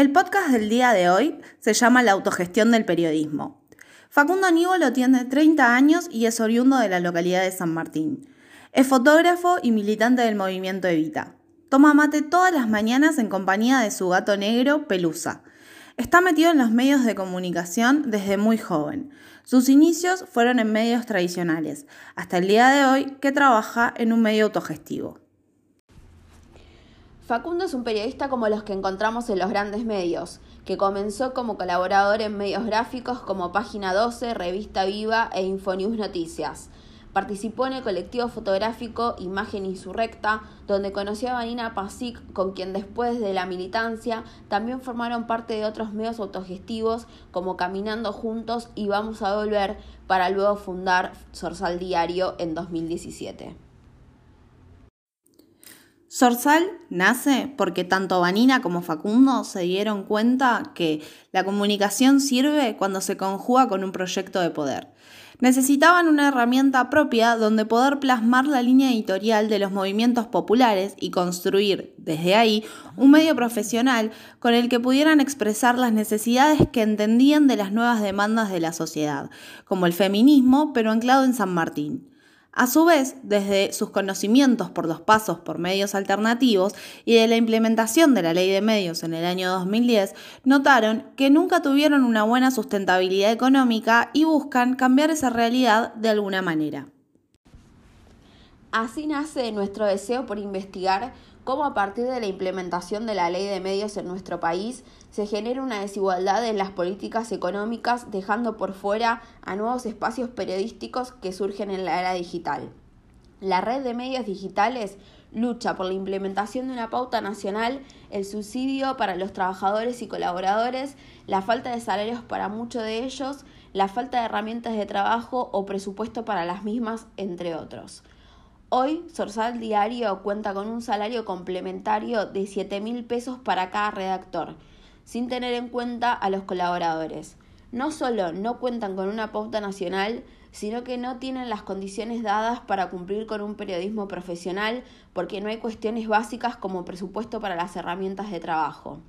El podcast del día de hoy se llama La autogestión del periodismo. Facundo Aníbalo tiene 30 años y es oriundo de la localidad de San Martín. Es fotógrafo y militante del movimiento Evita. Toma mate todas las mañanas en compañía de su gato negro, Pelusa. Está metido en los medios de comunicación desde muy joven. Sus inicios fueron en medios tradicionales, hasta el día de hoy que trabaja en un medio autogestivo. Facundo es un periodista como los que encontramos en los grandes medios, que comenzó como colaborador en medios gráficos como Página 12, Revista Viva e Infonews Noticias. Participó en el colectivo fotográfico Imagen Insurrecta, donde conoció a Vanina Pasic, con quien después de la militancia también formaron parte de otros medios autogestivos como Caminando Juntos y Vamos a Volver, para luego fundar Sorsal Diario en 2017. Sorsal nace porque tanto Vanina como Facundo se dieron cuenta que la comunicación sirve cuando se conjuga con un proyecto de poder. Necesitaban una herramienta propia donde poder plasmar la línea editorial de los movimientos populares y construir, desde ahí, un medio profesional con el que pudieran expresar las necesidades que entendían de las nuevas demandas de la sociedad, como el feminismo, pero anclado en San Martín. A su vez, desde sus conocimientos por los pasos por medios alternativos y de la implementación de la ley de medios en el año 2010, notaron que nunca tuvieron una buena sustentabilidad económica y buscan cambiar esa realidad de alguna manera. Así nace nuestro deseo por investigar cómo a partir de la implementación de la ley de medios en nuestro país se genera una desigualdad en las políticas económicas, dejando por fuera a nuevos espacios periodísticos que surgen en la era digital. La red de medios digitales lucha por la implementación de una pauta nacional, el subsidio para los trabajadores y colaboradores, la falta de salarios para muchos de ellos, la falta de herramientas de trabajo o presupuesto para las mismas, entre otros. Hoy, Sorsal Diario cuenta con un salario complementario de 7 mil pesos para cada redactor, sin tener en cuenta a los colaboradores. No solo no cuentan con una pauta nacional, sino que no tienen las condiciones dadas para cumplir con un periodismo profesional porque no hay cuestiones básicas como presupuesto para las herramientas de trabajo.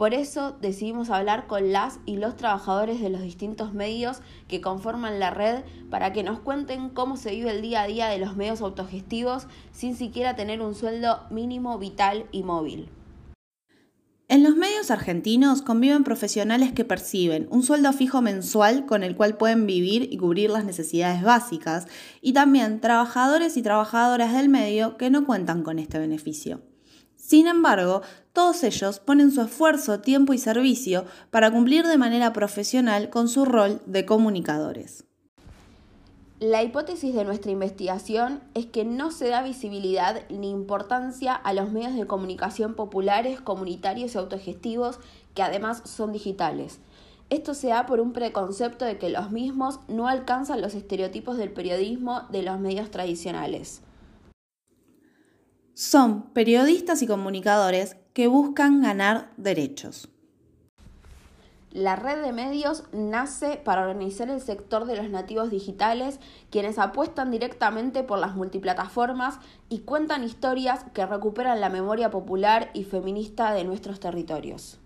Por eso decidimos hablar con las y los trabajadores de los distintos medios que conforman la red para que nos cuenten cómo se vive el día a día de los medios autogestivos sin siquiera tener un sueldo mínimo vital y móvil. En los medios argentinos conviven profesionales que perciben un sueldo fijo mensual con el cual pueden vivir y cubrir las necesidades básicas, y también trabajadores y trabajadoras del medio que no cuentan con este beneficio. Sin embargo, todos ellos ponen su esfuerzo, tiempo y servicio para cumplir de manera profesional con su rol de comunicadores. La hipótesis de nuestra investigación es que no se da visibilidad ni importancia a los medios de comunicación populares, comunitarios y autogestivos que además son digitales. Esto se da por un preconcepto de que los mismos no alcanzan los estereotipos del periodismo de los medios tradicionales. Son periodistas y comunicadores que buscan ganar derechos. La red de medios nace para organizar el sector de los nativos digitales, quienes apuestan directamente por las multiplataformas y cuentan historias que recuperan la memoria popular y feminista de nuestros territorios.